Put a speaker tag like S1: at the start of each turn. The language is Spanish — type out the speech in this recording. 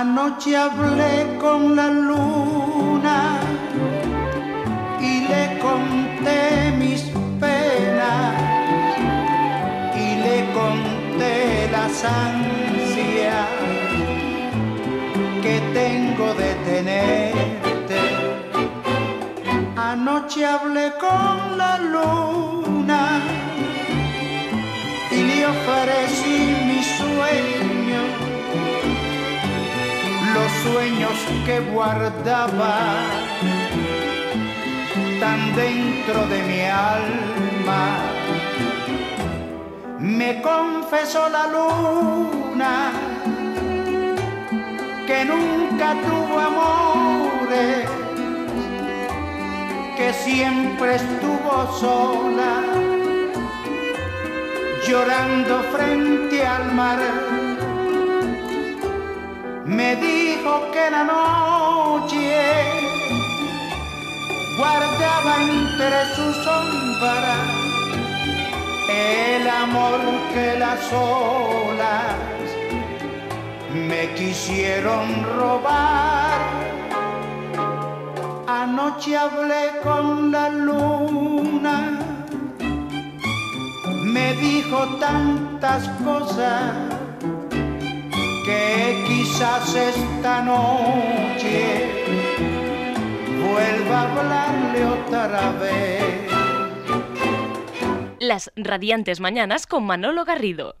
S1: Anoche hablé con la luna y le conté mis penas y le conté las ansias que tengo de tenerte. Anoche hablé con la luna y le ofrecí mi sueño, que guardaba tan dentro de mi alma. Me confesó la luna que nunca tuvo amores, que siempre estuvo sola, llorando frente al mar. Dijo que la noche guardaba entre sus sombras el amor que las olas me quisieron robar. Anoche hablé con la luna, me dijo tantas cosas que quizás esta noche vuelva a hablarle otra vez.
S2: Las radiantes mañanas con Manolo Garrido.